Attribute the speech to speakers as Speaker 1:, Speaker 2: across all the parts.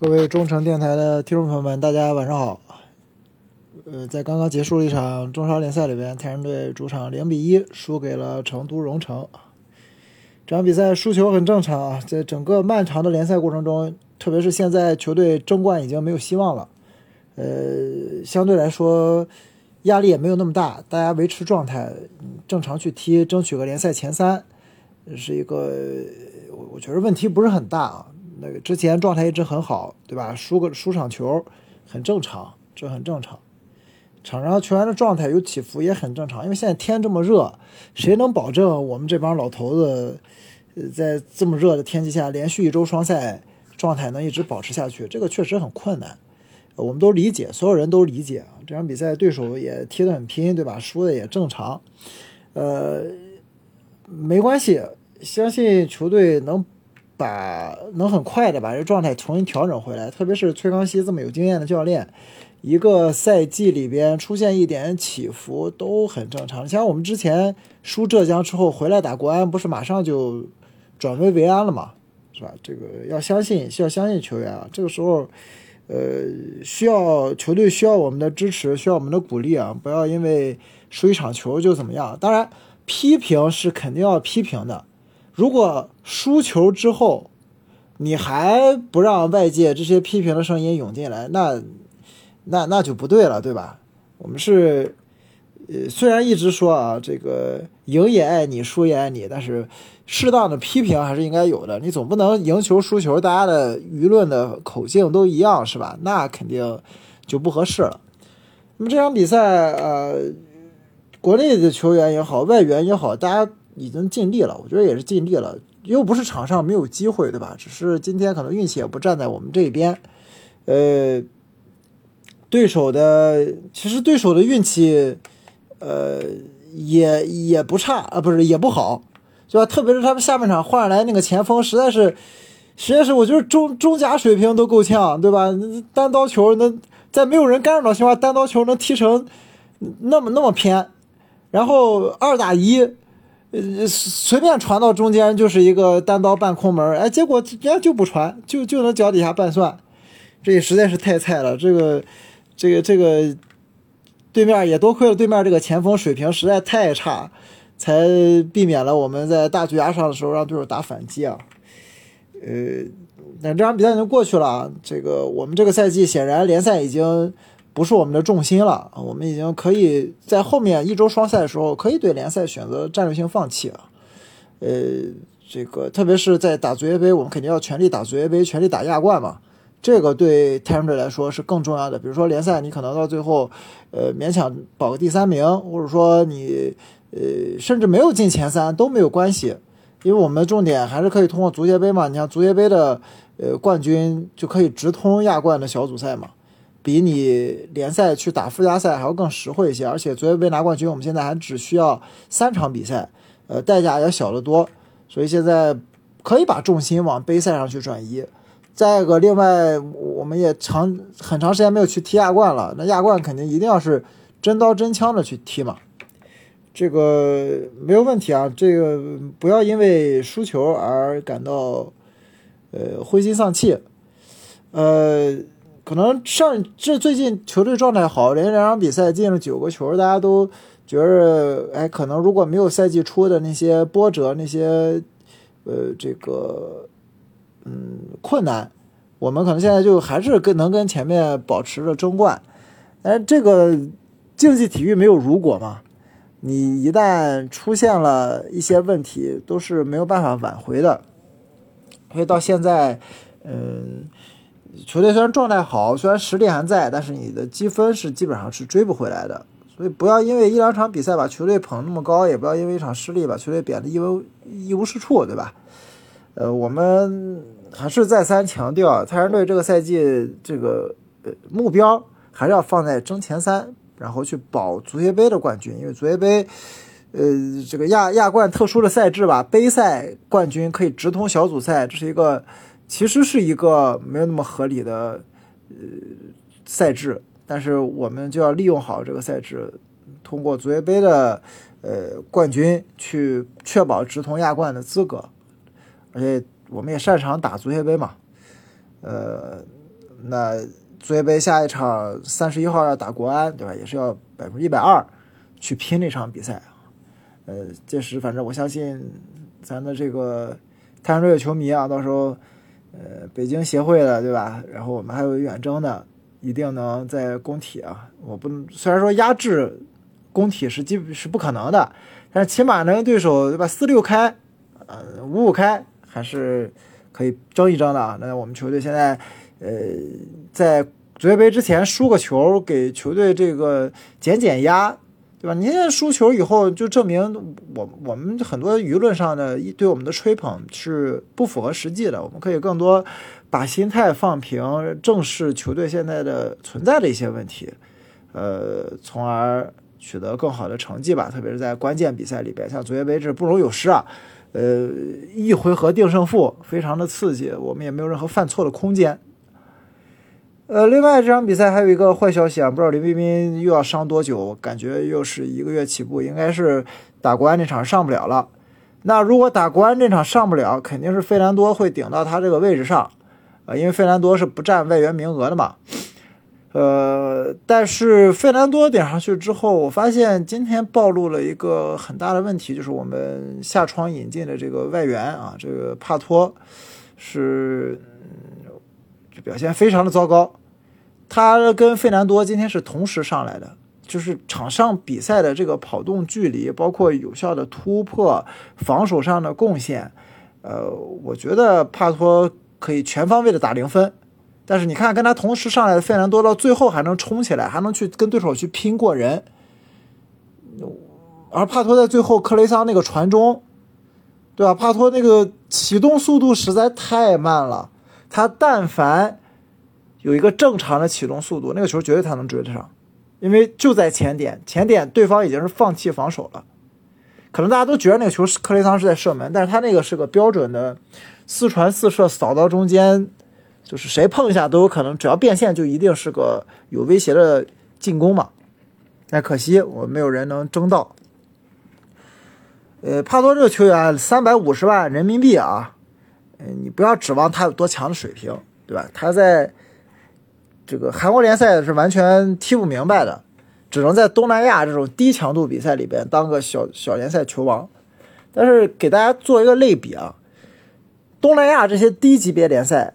Speaker 1: 各位中诚电台的听众朋友们，大家晚上好。呃，在刚刚结束了一场中超联赛里边，泰山队主场零比一输给了成都蓉城。这场比赛输球很正常啊，在整个漫长的联赛过程中，特别是现在球队争冠已经没有希望了，呃，相对来说压力也没有那么大，大家维持状态，正常去踢，争取个联赛前三，是一个我我觉得问题不是很大啊。那个之前状态一直很好，对吧？输个输场球很正常，这很正常。场上球员的状态有起伏也很正常，因为现在天这么热，谁能保证我们这帮老头子在这么热的天气下连续一周双赛状态能一直保持下去？这个确实很困难。我们都理解，所有人都理解啊。这场比赛对手也踢得很拼，对吧？输的也正常。呃，没关系，相信球队能。把能很快的把这状态重新调整回来，特别是崔康熙这么有经验的教练，一个赛季里边出现一点起伏都很正常。像我们之前输浙江之后回来打国安，不是马上就转危为安了嘛，是吧？这个要相信，需要相信球员啊。这个时候，呃，需要球队需要我们的支持，需要我们的鼓励啊！不要因为输一场球就怎么样。当然，批评是肯定要批评的。如果输球之后，你还不让外界这些批评的声音涌进来，那那那就不对了，对吧？我们是，呃，虽然一直说啊，这个赢也爱你，输也爱你，但是适当的批评还是应该有的。你总不能赢球输球，大家的舆论的口径都一样，是吧？那肯定就不合适了。那么这场比赛，呃，国内的球员也好，外援也好，大家。已经尽力了，我觉得也是尽力了，又不是场上没有机会，对吧？只是今天可能运气也不站在我们这边，呃，对手的其实对手的运气，呃，也也不差啊，不是也不好，对吧？特别是他们下半场换来那个前锋，实在是，实在是我觉得中中甲水平都够呛，对吧？单刀球能在没有人干扰的情况下，单刀球能踢成那么那么偏，然后二打一。呃，随便传到中间就是一个单刀半空门，哎，结果人家就不传，就就能脚底下半算，这也实在是太菜了。这个，这个，这个，对面也多亏了对面这个前锋水平实在太差，才避免了我们在大局压上的时候让对手打反击啊。呃，那这场比赛已经过去了，这个我们这个赛季显然联赛已经。不是我们的重心了，我们已经可以在后面一周双赛的时候，可以对联赛选择战略性放弃了。呃，这个特别是在打足协杯，我们肯定要全力打足协杯，全力打亚冠嘛。这个对泰山队来说是更重要的。比如说联赛，你可能到最后，呃，勉强保个第三名，或者说你，呃，甚至没有进前三都没有关系，因为我们的重点还是可以通过足协杯嘛。你像足协杯的，呃，冠军就可以直通亚冠的小组赛嘛。比你联赛去打附加赛还要更实惠一些，而且足协杯拿冠军，我们现在还只需要三场比赛，呃，代价也小得多，所以现在可以把重心往杯赛上去转移。再一个，另外我们也长很长时间没有去踢亚冠了，那亚冠肯定一定要是真刀真枪的去踢嘛，这个没有问题啊，这个不要因为输球而感到呃灰心丧气，呃。可能上这最近球队状态好，连两场比赛进了九个球，大家都觉得，哎，可能如果没有赛季初的那些波折、那些呃这个嗯困难，我们可能现在就还是跟能跟前面保持着争冠。哎，这个竞技体育没有如果嘛，你一旦出现了一些问题，都是没有办法挽回的。所以到现在，嗯。球队虽然状态好，虽然实力还在，但是你的积分是基本上是追不回来的。所以不要因为一两场比赛把球队捧那么高，也不要因为一场失利把球队贬得一无一无是处，对吧？呃，我们还是再三强调，泰山队这个赛季这个呃目标还是要放在争前三，然后去保足协杯的冠军，因为足协杯，呃，这个亚亚冠特殊的赛制吧，杯赛冠军可以直通小组赛，这是一个。其实是一个没有那么合理的呃赛制，但是我们就要利用好这个赛制，通过足协杯的呃冠军去确保直通亚冠的资格，而且我们也擅长打足协杯嘛，呃，那足协杯下一场三十一号要打国安，对吧？也是要百分之一百二去拼那场比赛。呃，届时反正我相信咱的这个太阳队的球迷啊，到时候呃北京协会的，对吧？然后我们还有远征的，一定能在工体啊，我不虽然说压制工体是基是不可能的，但是起码能对手对吧？四六开，呃五五开还是。可以争一争的啊！那我们球队现在，呃，在足协杯之前输个球，给球队这个减减压，对吧？你现在输球以后，就证明我我们很多舆论上的对我们的吹捧是不符合实际的。我们可以更多把心态放平，正视球队现在的存在的一些问题，呃，从而取得更好的成绩吧。特别是在关键比赛里边，像足协杯这不容有失啊。呃，一回合定胜负，非常的刺激，我们也没有任何犯错的空间。呃，另外这场比赛还有一个坏消息啊，不知道林彬彬又要伤多久，感觉又是一个月起步，应该是打国安这场上不了了。那如果打国安这场上不了，肯定是费兰多会顶到他这个位置上，啊，因为费兰多是不占外援名额的嘛。呃，但是费兰多顶上去之后，我发现今天暴露了一个很大的问题，就是我们下窗引进的这个外援啊，这个帕托是就表现非常的糟糕。他跟费南多今天是同时上来的，就是场上比赛的这个跑动距离，包括有效的突破、防守上的贡献，呃，我觉得帕托可以全方位的打零分。但是你看，跟他同时上来的费南多到最后还能冲起来，还能去跟对手去拼过人。而帕托在最后克雷桑那个传中，对吧？帕托那个启动速度实在太慢了，他但凡有一个正常的启动速度，那个球绝对他能追得上，因为就在前点，前点对方已经是放弃防守了。可能大家都觉得那个球是克雷桑是在射门，但是他那个是个标准的四传四射扫到中间。就是谁碰一下都有可能，只要变线就一定是个有威胁的进攻嘛。但可惜我没有人能争到。呃，帕多这个球员三百五十万人民币啊，嗯，你不要指望他有多强的水平，对吧？他在这个韩国联赛是完全踢不明白的，只能在东南亚这种低强度比赛里边当个小小联赛球王。但是给大家做一个类比啊，东南亚这些低级别联赛。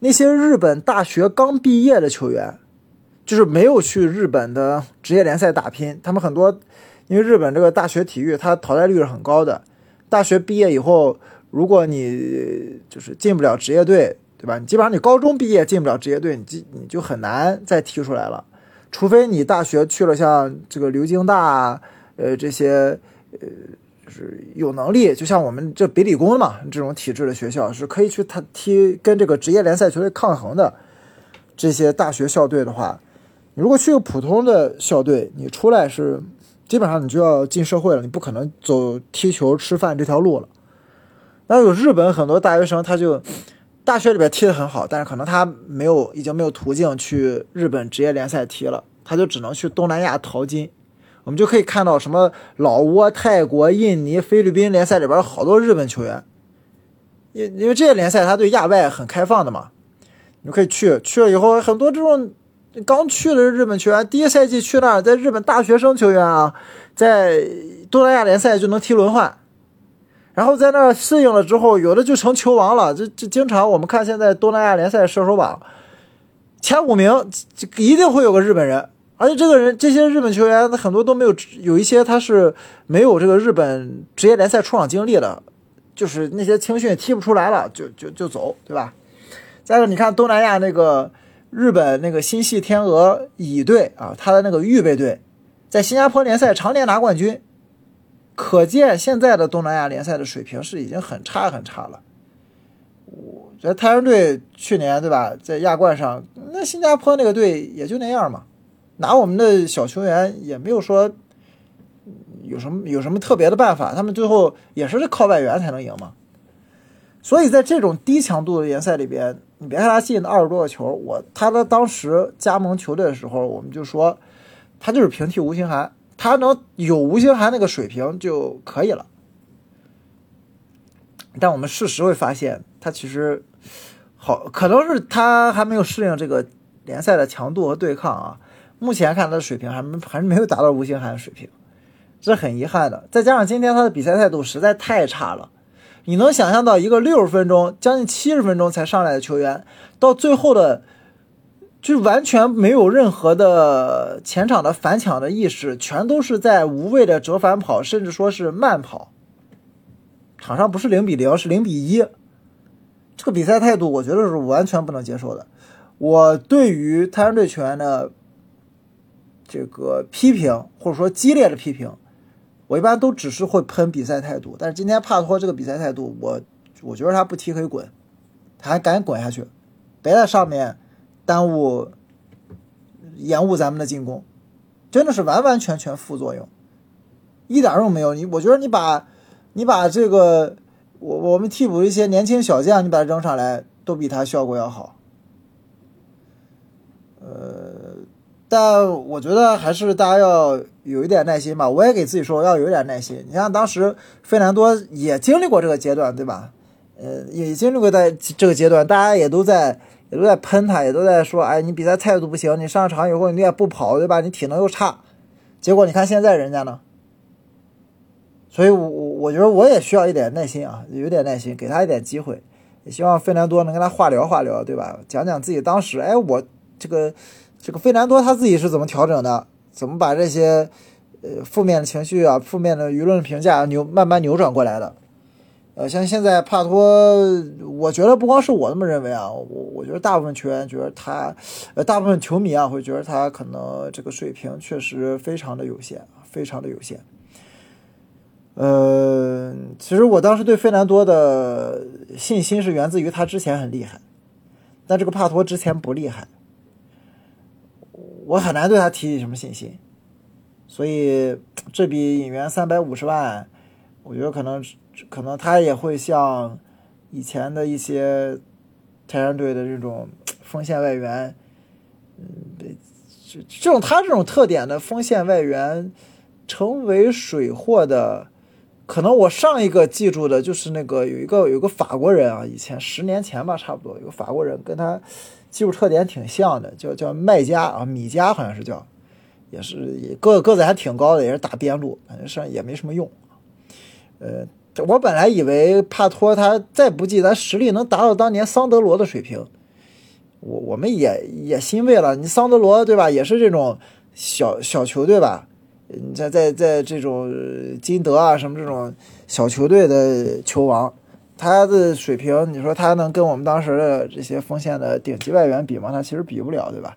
Speaker 1: 那些日本大学刚毕业的球员，就是没有去日本的职业联赛打拼。他们很多，因为日本这个大学体育，它淘汰率是很高的。大学毕业以后，如果你就是进不了职业队，对吧？你基本上你高中毕业进不了职业队，你你就很难再踢出来了。除非你大学去了像这个流京大，呃，这些，呃就。是有能力，就像我们这北理工嘛，这种体制的学校是可以去他踢跟这个职业联赛球队抗衡的。这些大学校队的话，你如果去个普通的校队，你出来是基本上你就要进社会了，你不可能走踢球吃饭这条路了。那有日本很多大学生，他就大学里边踢得很好，但是可能他没有已经没有途径去日本职业联赛踢了，他就只能去东南亚淘金。我们就可以看到什么老挝、泰国、印尼、菲律宾联赛里边好多日本球员，因因为这些联赛他对亚外很开放的嘛，你可以去去了以后，很多这种刚去的日本球员，第一赛季去那儿，在日本大学生球员啊，在东南亚联赛就能踢轮换，然后在那儿适应了之后，有的就成球王了。这这经常我们看现在东南亚联赛射手榜前五名，一定会有个日本人。而且这个人，这些日本球员，很多都没有，有一些他是没有这个日本职业联赛出场经历的，就是那些青训踢不出来了，就就就走，对吧？再一个，你看东南亚那个日本那个新系天鹅乙队啊，他的那个预备队，在新加坡联赛常年拿冠军，可见现在的东南亚联赛的水平是已经很差很差了。我觉得太阳队去年对吧，在亚冠上，那新加坡那个队也就那样嘛。拿我们的小球员也没有说有什么有什么特别的办法，他们最后也是靠外援才能赢嘛。所以在这种低强度的联赛里边，你别看他进二十多个球，我他的当时加盟球队的时候，我们就说他就是平替吴兴涵，他能有吴兴涵那个水平就可以了。但我们事实会发现，他其实好，可能是他还没有适应这个联赛的强度和对抗啊。目前看他的水平还没还是没有达到吴兴涵的水平，这很遗憾的。再加上今天他的比赛态度实在太差了，你能想象到一个六十分钟将近七十分钟才上来的球员，到最后的就完全没有任何的前场的反抢的意识，全都是在无谓的折返跑，甚至说是慢跑。场上不是零比零，是零比一。这个比赛态度，我觉得是完全不能接受的。我对于泰山队球员的这个批评，或者说激烈的批评，我一般都只是会喷比赛态度。但是今天帕托这个比赛态度，我我觉得他不踢可以滚，他还赶紧滚下去，别在上面耽误、延误咱们的进攻，真的是完完全全副作用，一点用没有。你我觉得你把。你把这个我我们替补一些年轻小将，你把他扔上来，都比他效果要好。呃，但我觉得还是大家要有一点耐心吧。我也给自己说要有点耐心。你像当时费南多也经历过这个阶段，对吧？呃，也经历过在这个阶段，大家也都在也都在喷他，也都在说，哎，你比赛态度不行，你上场以后你也不跑，对吧？你体能又差，结果你看现在人家呢。所以，我我我觉得我也需要一点耐心啊，有点耐心，给他一点机会，也希望费南多能跟他话聊话聊，对吧？讲讲自己当时，哎，我这个这个费南多他自己是怎么调整的，怎么把这些呃负面的情绪啊、负面的舆论评价扭慢慢扭转过来的。呃，像现在帕托，我觉得不光是我这么认为啊，我我觉得大部分球员觉得他，呃，大部分球迷啊会觉得他可能这个水平确实非常的有限，非常的有限。呃，其实我当时对费南多的信心是源自于他之前很厉害，但这个帕托之前不厉害，我很难对他提起什么信心，所以这笔引援三百五十万，我觉得可能可能他也会像以前的一些泰山队的这种锋线外援，嗯，这这种他这种特点的锋线外援成为水货的。可能我上一个记住的就是那个有一个有个法国人啊，以前十年前吧，差不多有个法国人跟他技术特点挺像的，叫叫麦加啊，米加好像是叫，也是也个个子还挺高的，也是打边路，反正上也没什么用。呃，我本来以为帕托他再不济，咱实力能达到当年桑德罗的水平，我我们也也欣慰了。你桑德罗对吧，也是这种小小球队吧。你在在在这种金德啊什么这种小球队的球王，他的水平，你说他能跟我们当时的这些锋线的顶级外援比吗？他其实比不了，对吧？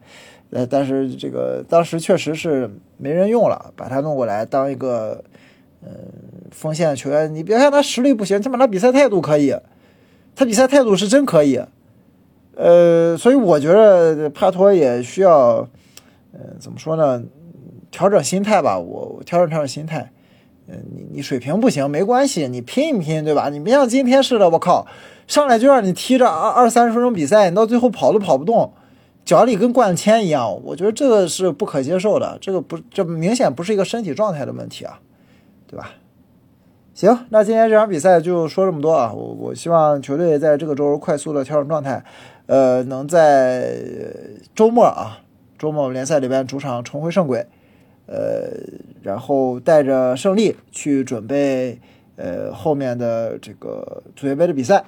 Speaker 1: 呃，但是这个当时确实是没人用了，把他弄过来当一个嗯锋线球员。你别看他实力不行，起码他比赛态度可以，他比赛态度是真可以。呃，所以我觉得帕托也需要，嗯，怎么说呢？调整心态吧，我调整调整心态。嗯，你你水平不行没关系，你拼一拼，对吧？你别像今天似的，我靠，上来就让你踢着二二三十分钟比赛，你到最后跑都跑不动，脚里跟灌铅一样。我觉得这个是不可接受的，这个不，这明显不是一个身体状态的问题啊，对吧？行，那今天这场比赛就说这么多啊。我我希望球队在这个周快速的调整状态，呃，能在周末啊，周末联赛里边主场重回正轨。呃，然后带着胜利去准备呃后面的这个足协杯的比赛。